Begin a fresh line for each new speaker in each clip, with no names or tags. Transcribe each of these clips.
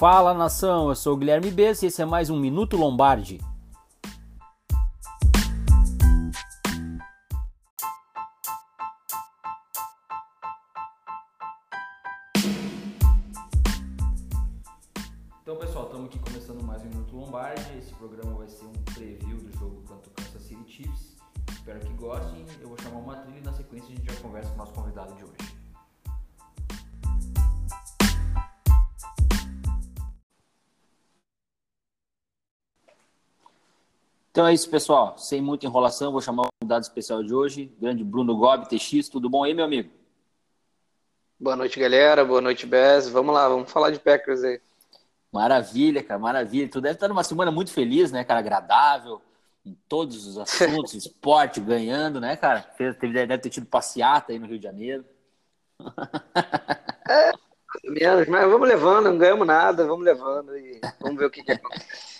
Fala nação, eu sou o Guilherme Bess e esse é mais um Minuto Lombardi. Então é isso, pessoal. Sem muita enrolação, vou chamar o convidado especial de hoje, grande Bruno Gobi, TX. Tudo bom aí, meu amigo?
Boa noite, galera. Boa noite, Bez. Vamos lá, vamos falar de Packers aí.
Maravilha, cara, maravilha. Tu deve estar numa semana muito feliz, né, cara? Agradável, em todos os assuntos, esporte, ganhando, né, cara? Deve ter tido passeata aí no Rio de Janeiro.
É, menos, mas vamos levando, não ganhamos nada, vamos levando e vamos ver o que, que acontece.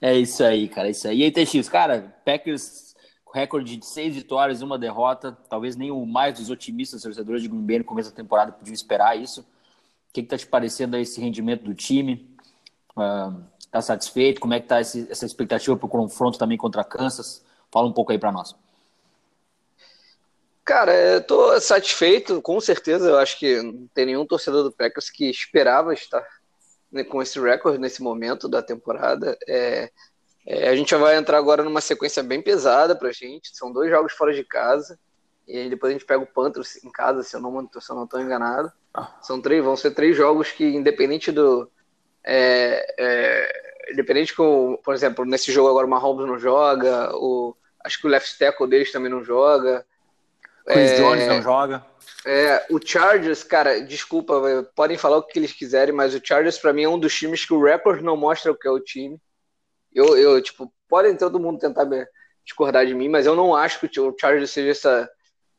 É isso aí, cara, é isso aí. E aí, TX, cara, Packers recorde de seis vitórias e uma derrota, talvez nem o mais dos otimistas torcedores de Green Bay no começo da temporada podiam esperar isso. O que, que tá te parecendo aí esse rendimento do time? Uh, tá satisfeito? Como é que tá esse, essa expectativa para o confronto também contra Kansas? Fala um pouco aí para nós.
Cara, eu tô satisfeito, com certeza. Eu acho que não tem nenhum torcedor do Packers que esperava estar com esse recorde nesse momento da temporada. É, é, a gente vai entrar agora numa sequência bem pesada pra gente. São dois jogos fora de casa. E depois a gente pega o Panthers em casa, se eu não, tô enganado. São três, vão ser três jogos que, independente do. É, é, independente com, por exemplo, nesse jogo agora o Mahomes não joga, o, acho que o left tackle deles também não joga.
Chris é, Jones não joga.
É, o Chargers, cara, desculpa, podem falar o que eles quiserem, mas o Chargers para mim é um dos times que o Raptors não mostra o que é o time. Eu, eu tipo, podem todo mundo tentar discordar de mim, mas eu não acho que o Chargers seja essa,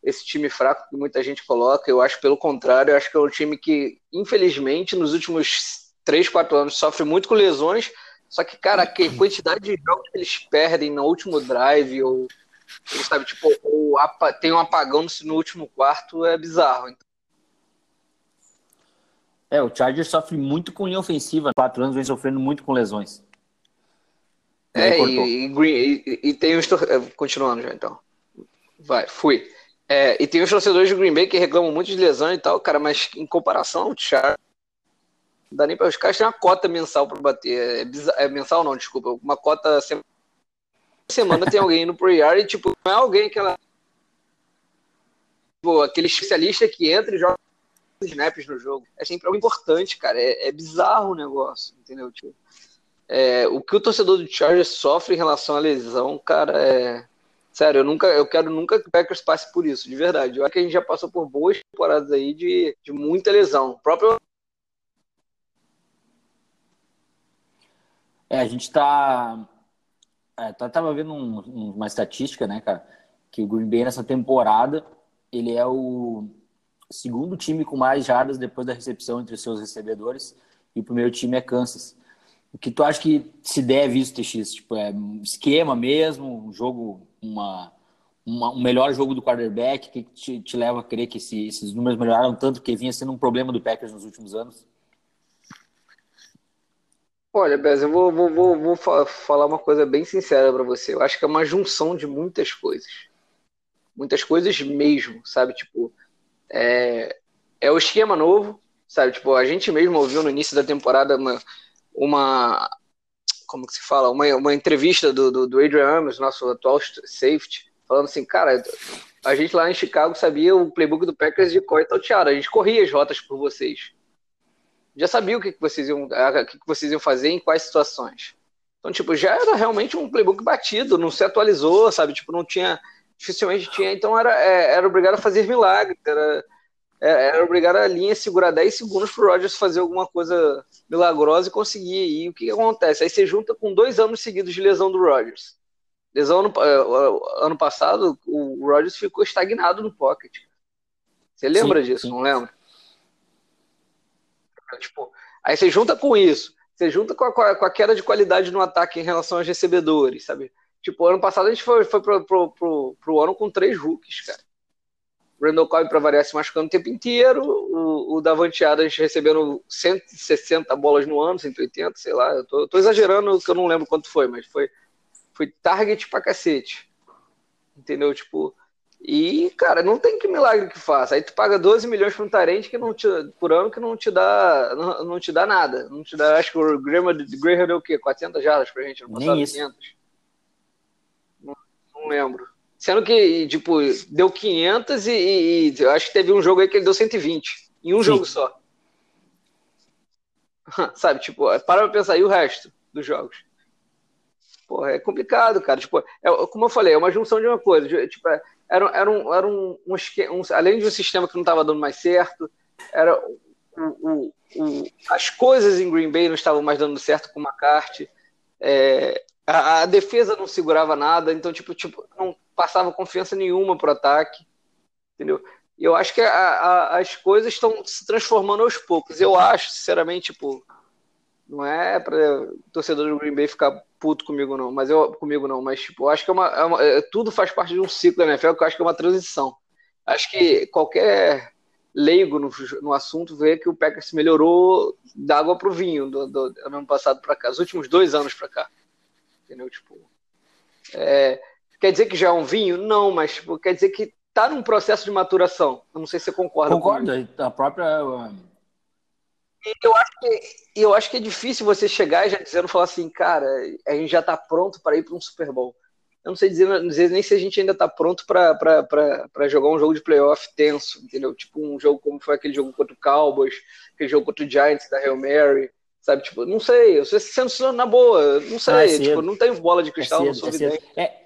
esse time fraco que muita gente coloca. Eu acho pelo contrário, eu acho que é um time que, infelizmente, nos últimos 3, 4 anos sofre muito com lesões. Só que, cara, a quantidade de jogos que eles perdem no último drive ou sabe, tipo, o, tem um apagão no último quarto, é bizarro. Então.
É, o Chargers sofre muito com linha ofensiva. Quatro anos vem sofrendo muito com lesões.
É, e, e, e, e, tem os. É, continuando já, então. Vai, fui. É, e tem os torcedores de Green Bay que reclamam muito de lesão e tal, cara, mas em comparação ao Chargers, não dá nem para os caras têm uma cota mensal para bater. É, bizarro, é, mensal não, desculpa, uma cota semana tem alguém indo pro IR e, tipo, não é alguém que ela. Tipo, aquele especialista que entra e joga snaps no jogo. É sempre algo importante, cara. É, é bizarro o negócio, entendeu? Tipo, é, o que o torcedor do Chargers sofre em relação à lesão, cara, é. Sério, eu nunca, eu quero nunca que o Packers passe por isso, de verdade. Eu acho que a gente já passou por boas temporadas aí de, de muita lesão. O próprio
É, a gente tá é, tava vendo um, uma estatística, né, cara, que o Green Bay nessa temporada ele é o segundo time com mais jardas depois da recepção entre os seus recebedores e o primeiro time é Kansas. O que tu acha que se deve isso, TX? Tipo, é um esquema mesmo, um jogo, uma, uma um melhor jogo do quarterback que te, te leva a crer que esse, esses números melhoraram tanto que vinha sendo um problema do Packers nos últimos anos?
Olha, Bez, eu vou, vou, vou, vou falar uma coisa bem sincera para você. Eu acho que é uma junção de muitas coisas. Muitas coisas mesmo, sabe? Tipo, é, é o esquema novo, sabe? Tipo, a gente mesmo ouviu no início da temporada uma, uma como que se fala? Uma, uma entrevista do, do, do Adrian Amos, nosso atual safety, falando assim, cara, a gente lá em Chicago sabia o playbook do Packers de cor e talteado. A gente corria as rotas por vocês já sabia o que, que vocês iam, o que, que vocês iam fazer em quais situações. Então, tipo, já era realmente um playbook batido, não se atualizou, sabe? Tipo, não tinha, dificilmente tinha, então era, é, era obrigado a fazer milagre, era, é, era obrigado a linha segurar 10 segundos pro Rogers fazer alguma coisa milagrosa e conseguir. E o que, que acontece? Aí você junta com dois anos seguidos de lesão do Rogers. Lesão ano, é, ano passado, o Rogers ficou estagnado no pocket. Você lembra sim, disso, sim. não lembra? Tipo, aí você junta com isso, você junta com a, com a, queda de qualidade no ataque em relação aos recebedores, sabe? Tipo, ano passado a gente foi, foi pro, pro, pro, pro ano com três rookies, cara. Randall Cobb para variar se machucando o tempo inteiro, o, o Davante Adams recebendo 160 bolas no ano, 180, sei lá, eu tô, tô exagerando que eu não lembro quanto foi, mas foi, foi target pra cacete. Entendeu? Tipo, e, cara, não tem que milagre que faça. Aí tu paga 12 milhões por um Tarente que não te, por ano que não te dá não, não te dá nada. Não te dá, acho que o Graham, Graham deu o quê? 400 jardas pra gente no passado? Nem isso. 500? Não, não lembro. Sendo que, tipo, deu 500 e, e, e, eu acho que teve um jogo aí que ele deu 120. Em um Sim. jogo só. Sabe, tipo, para pra pensar, e o resto dos jogos? Pô, é complicado, cara. Tipo, é, como eu falei, é uma junção de uma coisa. Tipo, é, era, era, um, era um, um, um, Além de um sistema que não estava dando mais certo, era o, o, as coisas em Green Bay não estavam mais dando certo com o McCarthy. É, a, a, defesa não segurava nada, então, tipo, tipo não passava confiança nenhuma pro ataque, entendeu? E eu acho que a, a, as coisas estão se transformando aos poucos. Eu acho, sinceramente, tipo, não é para torcedor do Green Bay ficar puto comigo não, mas eu comigo não, mas tipo, eu acho que é uma, é uma é, tudo faz parte de um ciclo da NFL, que eu acho que é uma transição. Acho que qualquer leigo no, no assunto vê que o Packers melhorou da água pro vinho do, do, do ano passado para cá, os últimos dois anos para cá, entendeu? Tipo, é, Quer dizer que já é um vinho? Não, mas tipo, quer dizer que está num processo de maturação. Eu não sei se você concorda.
Concordo. A própria.
Eu acho, que, eu acho que é difícil você chegar e já dizendo, falar assim, cara, a gente já está pronto para ir para um Super Bowl. Eu não sei dizer, dizer, nem se a gente ainda está pronto para jogar um jogo de playoff tenso, entendeu? Tipo um jogo como foi aquele jogo contra o Cowboys, aquele jogo contra o Giants da Hail Mary, sabe? Tipo, não sei, eu sei sendo na boa, não sei, ah, é tipo, não tenho bola de cristal, é cedo, não sou é, é,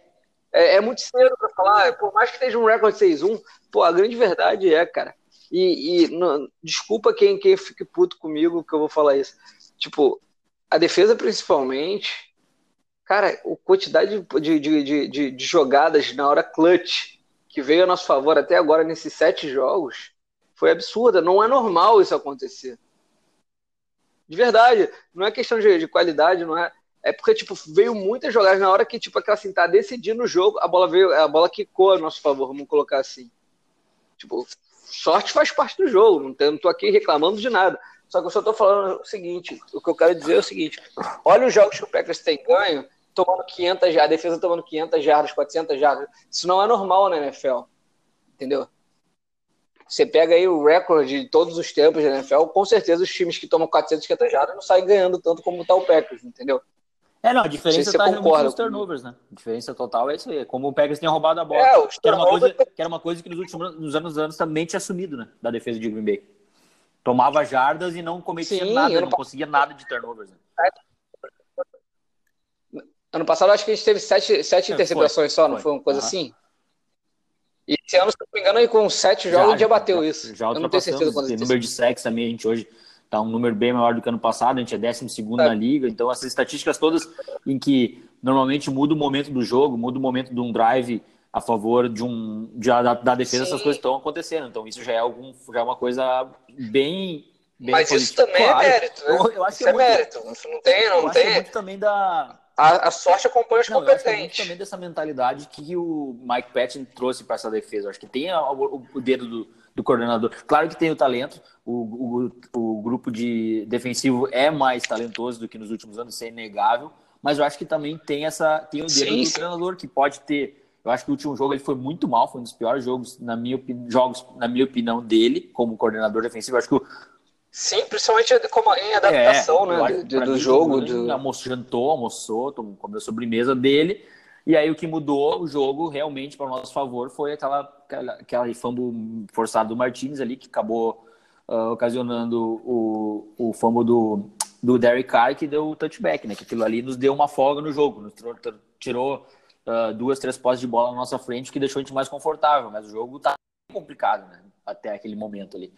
é, é muito cedo para falar, por mais que esteja um recorde 6-1, pô, a grande verdade é, cara. E, e não, desculpa quem, quem fique puto comigo que eu vou falar isso. Tipo, a defesa principalmente, cara, a quantidade de, de, de, de, de jogadas na hora clutch que veio a nosso favor até agora nesses sete jogos foi absurda. Não é normal isso acontecer. De verdade, não é questão de, de qualidade, não é. É porque, tipo, veio muitas jogadas na hora que, tipo, aquela assim, tá decidindo o jogo, a bola veio, a bola quicou a nosso favor, vamos colocar assim. Tipo, sorte faz parte do jogo, não, tô aqui reclamando de nada. Só que eu só tô falando o seguinte, o que eu quero dizer é o seguinte, olha os jogos que o Packers tem ganho, tomando 500 jardas, a defesa tomando 500 jardas, 400 jardas. Isso não é normal na NFL, entendeu? Você pega aí o recorde de todos os tempos da NFL, com certeza os times que tomam 400, 500 jardas não saem ganhando tanto como tá o Packers, entendeu?
É, não, a diferença está realmente nos turnovers, né? A diferença total é isso aí. Como o Packers tem roubado a bola. É, que, era uma coisa, que era uma coisa que nos últimos nos anos, anos também tinha sumido, né? Da defesa de Green Bay. Tomava jardas e não cometia Sim, nada, não conseguia nada de turnovers. Né?
Ano passado acho que a gente teve sete, sete é, interceptações só, não foi uma coisa uhum. assim? E esse ano, se não me engano, aí com sete jogos já, já bateu
já,
isso.
Já Eu não tenho certeza quando número de sacks também a gente hoje tá um número bem maior do que ano passado, a gente é 12 segundo é. na liga, então essas estatísticas todas em que normalmente muda o momento do jogo, muda o momento de um drive a favor de um de, da, da defesa, Sim. essas coisas estão acontecendo, então isso já é algum já é uma coisa bem, bem
Mas isso também é claro. é mérito, né? Eu, eu acho isso que é, é muito, mérito, não tem, não tem.
É muito também da
a, a sorte acompanha os não, competentes. Eu acho é muito
também dessa mentalidade que o Mike Patton trouxe para essa defesa. Eu acho que tem o, o dedo do, do coordenador. Claro que tem o talento, o, o, o grupo de defensivo é mais talentoso do que nos últimos anos, isso é inegável, mas eu acho que também tem essa tem o dedo sim, do sim. treinador que pode ter. Eu acho que o último jogo ele foi muito mal, foi um dos piores jogos na minha jogos na minha opinião dele como coordenador defensivo. Eu acho que o,
Sim, principalmente como em adaptação, é, né, do, do jogo. Do...
Almoçou, jantou, almoçou, comeu a sobremesa dele, e aí o que mudou o jogo realmente para o nosso favor foi aquela, aquela, fumble forçado do Martins ali, que acabou uh, ocasionando o, o fumble do, do Derek Carr, que deu o touchback, né? Que aquilo ali nos deu uma folga no jogo, nos tirou uh, duas, três postes de bola na nossa frente, que deixou a gente mais confortável, mas o jogo tá complicado, né? Até aquele momento ali.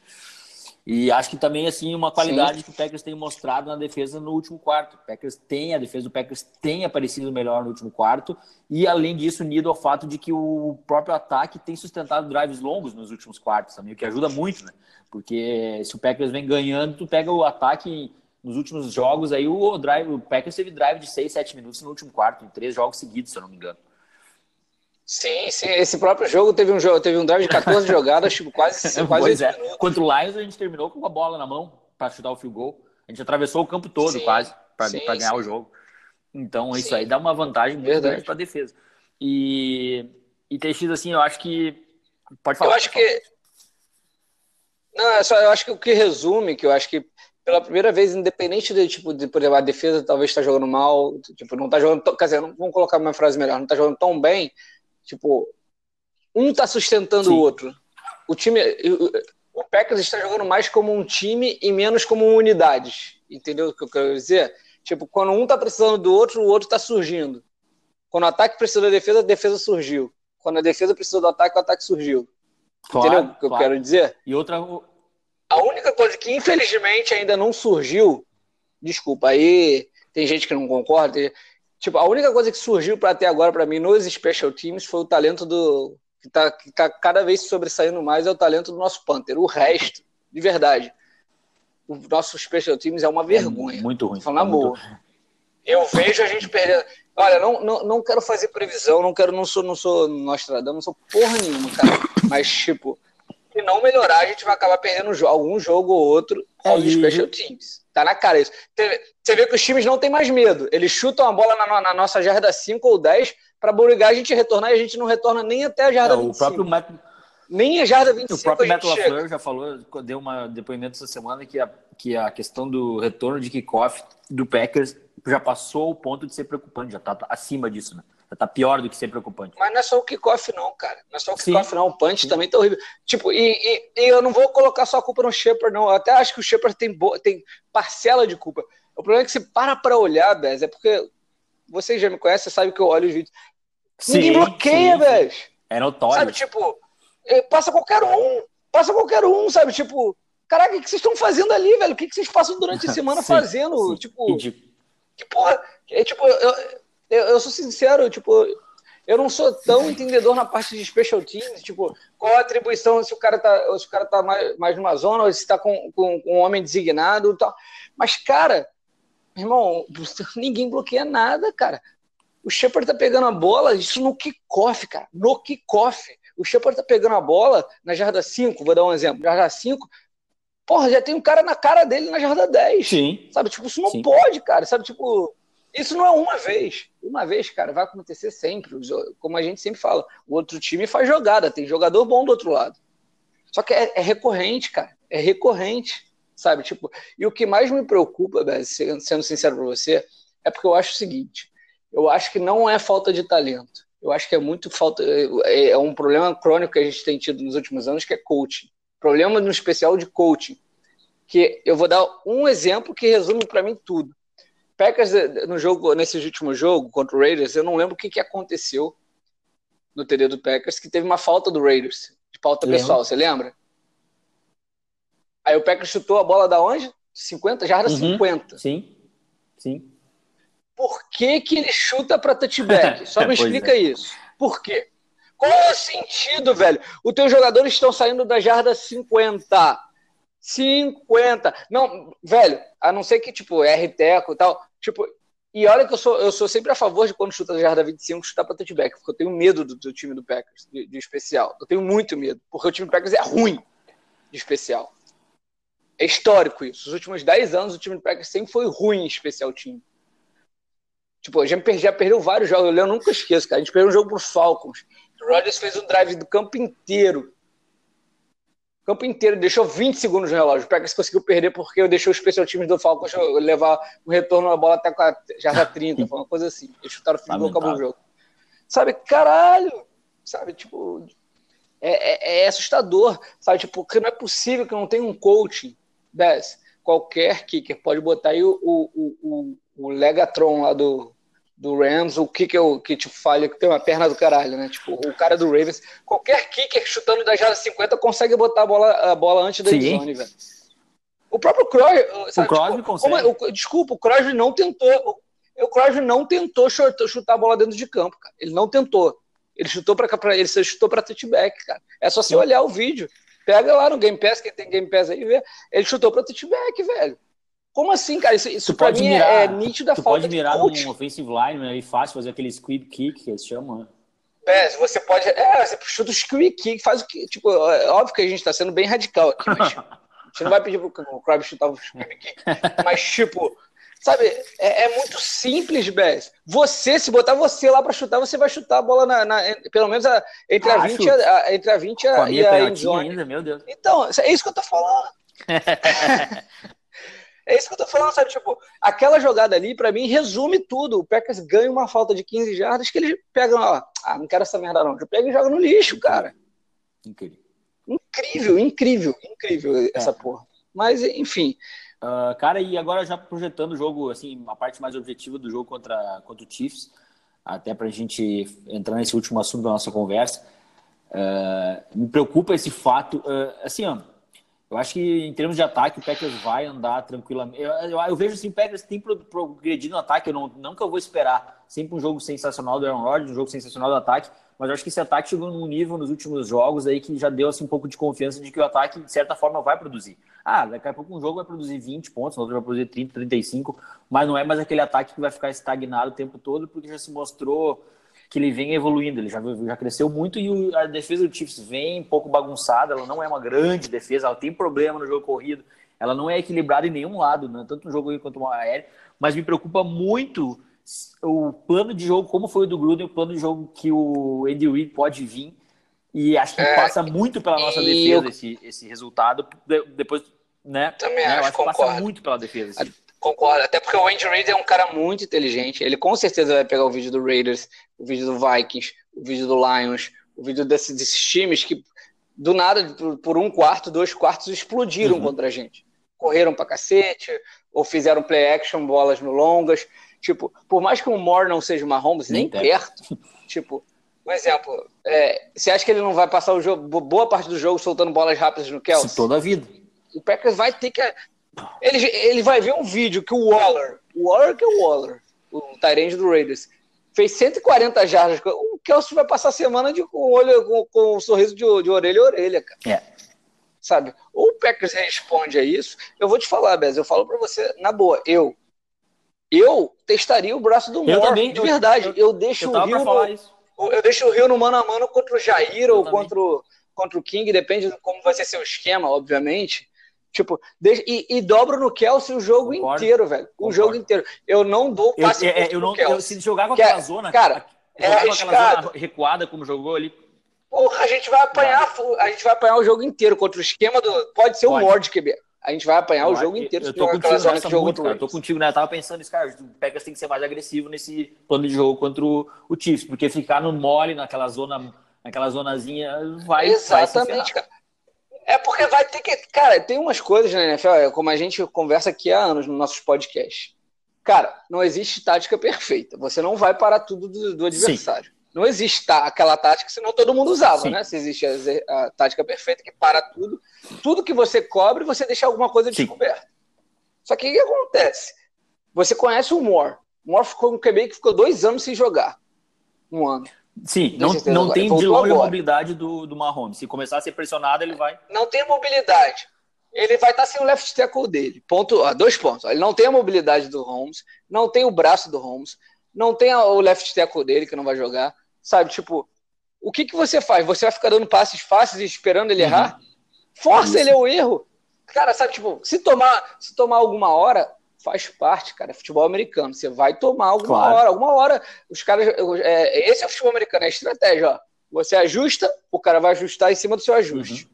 E acho que também, assim, uma qualidade Sim. que o Packers tem mostrado na defesa no último quarto. O Packers tem, a defesa do Packers tem aparecido melhor no último quarto. E, além disso, unido ao fato de que o próprio ataque tem sustentado drives longos nos últimos quartos também, o que ajuda muito, né? Porque se o Packers vem ganhando, tu pega o ataque nos últimos jogos, aí o drive, o Packers teve drive de 6, 7 minutos no último quarto, em três jogos seguidos, se eu não me engano.
Sim, sim. Esse próprio jogo teve um, jogo, teve um drive de 14 jogadas, tipo, quase, quase
pois é. Contra o Lions, a gente terminou com a bola na mão para chutar o field goal. A gente atravessou o campo todo, sim, quase, para ganhar sim. o jogo. Então, sim. isso aí dá uma vantagem muito Verdade. grande para a defesa. E, e TX, assim, eu acho que. Pode falar.
Eu acho que. Não, é só, eu acho que o que resume, que eu acho que pela primeira vez, independente de, tipo, de, por exemplo, a defesa talvez está jogando mal, tipo, não está jogando, quer dizer, vamos colocar uma frase melhor, não está jogando tão bem, tipo, um está sustentando Sim. o outro. O time, o Packers está jogando mais como um time e menos como unidades, entendeu o que eu quero dizer? Tipo, quando um está precisando do outro, o outro está surgindo. Quando o ataque precisa da defesa, a defesa surgiu. Quando a defesa precisa do ataque, o ataque surgiu. Claro, entendeu o que claro. eu quero dizer?
E outra,
a única coisa que infelizmente ainda não surgiu, desculpa, aí tem gente que não concorda, tipo, a única coisa que surgiu para até agora para mim nos special teams foi o talento do que está que tá cada vez sobressaindo mais é o talento do nosso Panther. O resto, de verdade, o nosso special teams é uma é vergonha.
É muito ruim.
Falando é muito... Eu vejo a gente perdendo. Olha, não, não, não quero fazer previsão, não quero, não sou, não sou Nostradamus, não sou porra nenhuma, cara. Mas, tipo, se não melhorar, a gente vai acabar perdendo algum jogo ou outro é, e... special teams. Tá na cara isso. Você vê que os times não têm mais medo. Eles chutam a bola na, na nossa jarda 5 ou 10 para obrigar a gente retornar e a gente não retorna nem até a jarda é, 25. O próprio Matt... Nem a jarda 25
O próprio Matt LaFleur já falou, deu um depoimento essa semana que a, que a questão do retorno de kickoff do Packers já passou o ponto de ser preocupante, já tá acima disso, né? Tá pior do que ser preocupante.
Mas não é só o kickoff, não, cara. Não é só o kickoff, não. O punch Sim. também tá horrível. Tipo, e, e, e, eu não vou colocar só a culpa no Shepard, não. Eu até acho que o Shepard tem, tem parcela de culpa. O problema é que você para pra olhar, Bez, é porque vocês já me conhecem, sabe que eu olho os vídeos. Sim, Ninguém bloqueia, Bez.
É notório.
Sabe, tipo, eh, passa qualquer um. Passa qualquer um, sabe? Tipo, caraca, o que vocês estão fazendo ali, velho? O que vocês passam durante a semana sim, fazendo? Sim. Tipo, que porra. É tipo, eu, eu, eu sou sincero, tipo, eu não sou tão entendedor na parte de special teams, tipo, qual a atribuição, se o cara tá, se o cara tá mais, mais numa zona, ou se tá com, com, com um homem designado e tal. Mas, cara, irmão, ninguém bloqueia nada, cara. O Shepard tá pegando a bola, isso no kickoff, cara. No kickoff. O Shepard tá pegando a bola na jarda 5, vou dar um exemplo, jarda 5, porra, já tem um cara na cara dele na jarda 10.
Sim.
Sabe, tipo, isso não Sim. pode, cara. Sabe, tipo, isso não é uma vez. Uma vez, cara, vai acontecer sempre. Como a gente sempre fala, o outro time faz jogada, tem jogador bom do outro lado. Só que é, é recorrente, cara. É recorrente, sabe? Tipo, e o que mais me preocupa, sendo sincero para você, é porque eu acho o seguinte: eu acho que não é falta de talento. Eu acho que é muito falta. É, é um problema crônico que a gente tem tido nos últimos anos, que é coaching. Problema no especial de coaching. Que eu vou dar um exemplo que resume para mim tudo. Packers eh, no jogo, nesse último jogo contra o Raiders, eu não lembro o que, que aconteceu no TD do Packers, que teve uma falta do Raiders, de falta lembro. pessoal, você lembra? Aí o Packers chutou a bola da onde? 50, jarda uhum. 50.
Sim, sim.
Por que, que ele chuta para touchback? Só me explica é. isso. Por quê? Qual é o sentido, velho? Os teus jogadores estão saindo da jarda 50 50. Não, velho, a não ser que, tipo, R teco e tal. Tipo, e olha que eu sou, eu sou sempre a favor de quando chuta a jarda 25, chutar para touchback, porque eu tenho medo do, do time do Packers, de, de, especial. Eu tenho muito medo, porque o time do Packers é ruim de especial. É histórico isso. Os últimos 10 anos o time do Packers sempre foi ruim em especial time. Tipo, a gente já perdeu vários jogos, eu nunca esqueço, cara. A gente perdeu um jogo pro Falcons. O Rodgers fez um drive do campo inteiro campo inteiro, deixou 20 segundos no relógio. O Packers conseguiu perder porque eu deixei os especial times do Falcons levar o retorno da bola até com a jarda 30, foi uma coisa assim. Eles chutaram o fim e acabou o jogo. Sabe, caralho! Sabe, tipo, é, é, é, assustador, sabe, tipo, porque não é possível que não tenha um coaching desse. Qualquer kicker pode botar aí o, o, o, o Legatron lá do, do Rams, o kicker que tipo, falha, que tem uma perna do caralho, né? Tipo, o cara do Ravens, qualquer kicker chutando da jarda 50 consegue botar a bola, a bola antes da zone, velho. O próprio Crosby,
o Crosby tipo, consegue.
Como, o, desculpa, o Crosby não tentou, o, o Crosby não tentou chutar, chutar a bola dentro de campo, cara. Ele não tentou. Ele chutou para ele chutou para touchback, cara. É só você olhar o vídeo. Pega lá no Game Pass, quem tem Game Pass aí, vê. Ele chutou para touchback, velho. Como assim, cara? Isso, isso pra mim é, mirar, é nítido da
tu
falta
pode mirar num offensive line, é fácil fazer aquele squib kick que eles chamam, né?
É, você pode. É, você chuta o squeak kick, faz o que. Tipo, é óbvio que a gente está sendo bem radical aqui, mas. a gente não vai pedir pro Crab chutar o squeak kick. Mas, tipo, sabe, é, é muito simples, Bess. Você, se botar você lá para chutar, você vai chutar a bola na. na pelo menos a, entre, a 20, a, entre a 20 a,
e a endzone. ainda, meu Deus.
Então, é isso que eu tô falando. É isso que eu tô falando, sabe? Tipo, aquela jogada ali, para mim, resume tudo. O Packers ganha uma falta de 15 jardas que eles pegam, ó, ah, não quero essa merda não. Já pega e joga no lixo, cara.
Incrível.
Incrível, incrível, incrível é. essa porra. Mas, enfim.
Uh, cara, e agora já projetando o jogo, assim, a parte mais objetiva do jogo contra, contra o Chiefs, até pra gente entrar nesse último assunto da nossa conversa, uh, me preocupa esse fato, uh, assim, ó, eu acho que em termos de ataque, o Packers vai andar tranquilamente. Eu, eu, eu vejo assim, o Packers tem progredido no ataque, eu não, nunca vou esperar sempre um jogo sensacional do Aaron Rodgers, um jogo sensacional do ataque, mas eu acho que esse ataque chegou num nível nos últimos jogos aí que já deu assim, um pouco de confiança de que o ataque, de certa forma, vai produzir. Ah, daqui a pouco um jogo vai produzir 20 pontos, no outro vai produzir 30, 35, mas não é mais aquele ataque que vai ficar estagnado o tempo todo, porque já se mostrou que ele vem evoluindo, ele já, já cresceu muito e a defesa do Chiefs vem um pouco bagunçada, ela não é uma grande defesa, ela tem problema no jogo corrido, ela não é equilibrada em nenhum lado, né? tanto no jogo quanto no aéreo, mas me preocupa muito o plano de jogo, como foi o do Gruden, o plano de jogo que o Andy Reid pode vir, e acho que é, passa muito pela nossa defesa eu... esse, esse resultado, depois, né?
Também né? acho,
acho que passa muito pela defesa.
Assim. Concordo, até porque o Andy Reid é um cara muito inteligente. Ele com certeza vai pegar o vídeo do Raiders, o vídeo do Vikings, o vídeo do Lions, o vídeo desse, desses times que do nada, por, um quarto, dois quartos, explodiram uhum. contra a gente. Correram pra cacete, ou fizeram play action, bolas no longas. Tipo, por mais que o Moore não seja uma Holmes, nem, nem perto. tipo, um exemplo, é, você acha que ele não vai passar o jogo, boa parte do jogo soltando bolas rápidas no Kelsey?
Toda a vida.
O Packers vai ter que ele, ele vai ver um vídeo que o Waller, o Waller que é o Waller, o Tyrande do Raiders, fez 140 jardas. O Kelsey vai passar a semana de, com, olho, com, com um sorriso de, de orelha a orelha, cara.
É.
Sabe? Ou o Packers responde a isso. Eu vou te falar, Bez, eu falo pra você, na boa, eu. Eu testaria o braço do Moore, também, de verdade. Eu, eu deixo eu o Rio. No, eu deixo o Rio no mano a mano contra o Jair eu ou contra o, contra o King, depende de como vai ser seu esquema, obviamente. Tipo, deixa, e, e, dobro no Kelsey o jogo Concordo. inteiro, velho. O Concordo. jogo inteiro. Eu não dou
passe eu, é, eu não, eu, Se jogar com aquela zona,
cara, é
zona recuada como jogou ali.
Porra, a gente vai apanhar, a gente vai apanhar o jogo inteiro contra o esquema do. Pode ser o Mord QB. A gente vai apanhar o jogo inteiro.
Eu tô contigo nessa muito, cara. Eu tô contigo, né? Eu tava pensando nisso, cara. O Pegas tem que ser mais agressivo nesse plano de jogo contra o, o Chiefs, porque ficar no mole, naquela zona, naquela zonazinha, vai.
Exatamente, vai cara. É porque vai ter que. Cara, tem umas coisas na NFL, é como a gente conversa aqui há anos nos nossos podcasts. Cara, não existe tática perfeita. Você não vai parar tudo do, do adversário. Sim. Não existe tá, aquela tática, senão todo mundo usava, Sim. né? Se existe a, a, tática perfeita que para tudo. Tudo que você cobre, você deixa alguma coisa descoberta. Só que o que acontece? Você conhece o Moore. O Moore ficou um QB que ficou dois anos sem jogar. Um ano.
Sim, não, não tem de longe a mobilidade do, do Mahomes. Se começar a ser pressionado, ele vai.
Não tem mobilidade. Ele vai estar sem o left tackle dele. Ponto, ó, dois pontos. Ele não tem a mobilidade do Holmes, não tem o braço do Holmes, não tem o left tackle dele que não vai jogar. Sabe, tipo, o que, que você faz? Você vai ficar dando passes fáceis e esperando ele uhum. errar? Força Isso. ele ao erro. Cara, sabe, tipo, se tomar, se tomar alguma hora, faz parte, cara. É futebol americano. Você vai tomar alguma claro. hora. Alguma hora, os caras. É, esse é o futebol americano, é a estratégia, ó. Você ajusta, o cara vai ajustar em cima do seu ajuste. Uhum.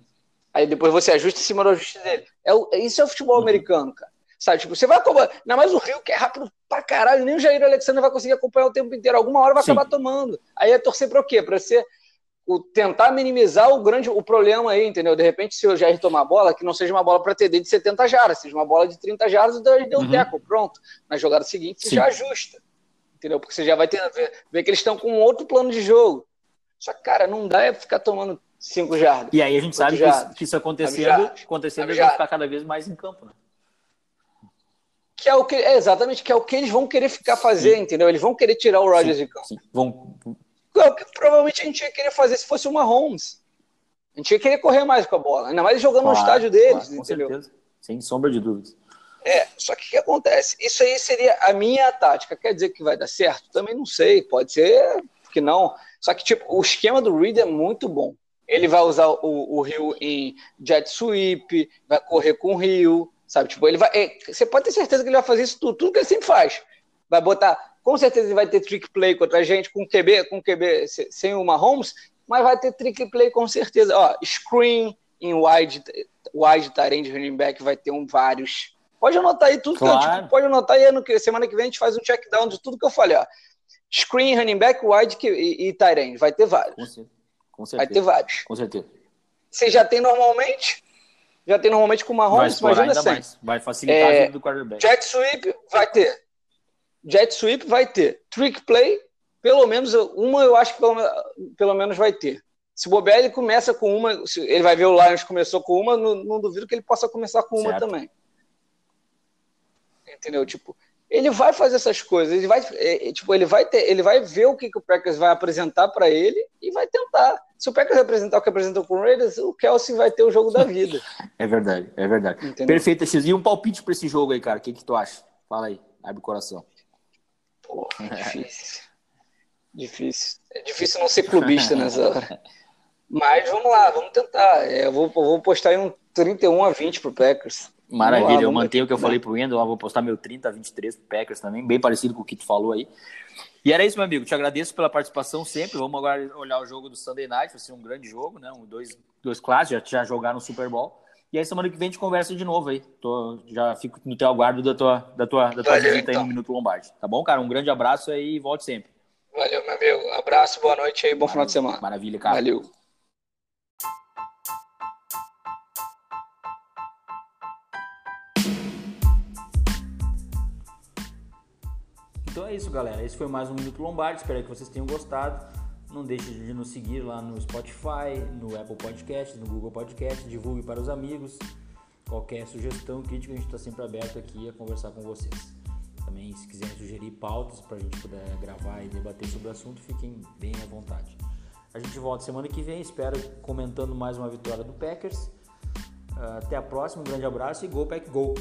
Aí depois você ajusta em cima do ajuste dele. É, isso é o futebol uhum. americano, cara. Sabe, tipo, você vai acompanhar. Ainda mais o Rio, que é rápido pra caralho, nem o Jair Alexander vai conseguir acompanhar o tempo inteiro. Alguma hora vai Sim. acabar tomando. Aí é torcer pra o quê? Pra ser o, tentar minimizar o grande o problema aí, entendeu? De repente, se o Jair tomar a bola, que não seja uma bola para TD de 70 jardas, seja uma bola de 30 jardas e deu uhum. teco, pronto. Na jogada seguinte, você Sim. já ajusta, entendeu? Porque você já vai ter, ver, ver que eles estão com outro plano de jogo. Só que, cara, não dá é ficar tomando 5 jardas.
E aí a gente sabe que isso, que isso, acontecendo, acontecendo eles vão ficar cada vez mais em campo, né?
Que é o que, é exatamente, que é o que eles vão querer ficar fazer, Sim. entendeu? Eles vão querer tirar o Rodgers de campo. Sim.
Vão,
é o que provavelmente a gente ia querer fazer se fosse uma Holmes. A gente ia querer correr mais com a bola, ainda mais jogando claro, no estádio deles, claro, com entendeu? certeza.
Sem sombra de dúvidas.
É, só que o que acontece? Isso aí seria a minha tática. Quer dizer que vai dar certo? Também não sei, pode ser que não. Só que, tipo, o esquema do Reed é muito bom. Ele vai usar o, o Rio em jet sweep, vai correr com o Rio, sabe? Tipo, ele vai. É, você pode ter certeza que ele vai fazer isso tudo, tudo que ele sempre faz. Vai botar. Com certeza ele vai ter trick play contra a gente, com QB, com QB sem o Mahomes, mas vai ter trick play com certeza. Ó, screen em wide, wide Tyrande running back vai ter um vários. Pode anotar aí tudo claro. que eu, tipo, pode anotar aí no, semana que vem a gente faz um check down de tudo que eu falei, ó. Screen, running back, wide e, e Tyrande, vai ter vários. Com certeza. Com certeza. Vai ter vários.
Com certeza.
Você já tem normalmente? Já tem normalmente com o Mahomes, vai imagina ainda
mais. Vai facilitar é, a vida do quarterback.
Jet sweep vai ter. Jet sweep vai ter. Trick play, pelo menos uma eu acho que pelo, pelo menos vai ter. Se bobear, ele começa com uma. ele vai ver o Lions começou com uma, não, não duvido que ele possa começar com certo. uma também. Entendeu? Tipo, ele vai fazer essas coisas, ele vai, é, é, tipo, ele vai ter, ele vai ver o que, que o Packers vai apresentar para ele e vai tentar. Se o Packers apresentar o que apresentou com o Raiders, o Kelsey vai ter o jogo da vida.
é verdade, é verdade. Entendeu? Perfeito, X. E um palpite para esse jogo aí, cara? O que, que tu acha? Fala aí, abre o coração.
Pô, difícil. difícil. É difícil não ser clubista nessa hora. Mas vamos lá, vamos tentar. É, eu vou, eu vou postar aí um 31 a 20 pro Packers.
Maravilha, lá, eu mantenho o que eu falei pro Wendel, vou postar meu 30 a 23 pro Packers também, bem parecido com o que tu falou aí. E era isso, meu amigo. Te agradeço pela participação sempre. Vamos agora olhar o jogo do Sunday Night. Vai ser um grande jogo, né? Um, dois, dois clássicos, já, já jogaram no Super Bowl. E aí, semana que vem a gente conversa de novo aí. Tô, já fico no teu aguardo da tua, da tua, da tua Valeu, visita então. aí no Minuto Lombardi. Tá bom, cara? Um grande abraço aí e volte sempre.
Valeu, meu amigo. Abraço, boa noite aí, bom Maravilha, final de semana.
Maravilha, cara.
Valeu.
Então é isso, galera. Esse foi mais um Minuto Lombardi. Espero que vocês tenham gostado. Não deixe de nos seguir lá no Spotify, no Apple Podcast, no Google Podcast. Divulgue para os amigos. Qualquer sugestão, crítica, a gente está sempre aberto aqui a conversar com vocês. Também, se quiserem sugerir pautas para a gente poder gravar e debater sobre o assunto, fiquem bem à vontade. A gente volta semana que vem, espero comentando mais uma vitória do Packers. Até a próxima, um grande abraço e Go Pack Go!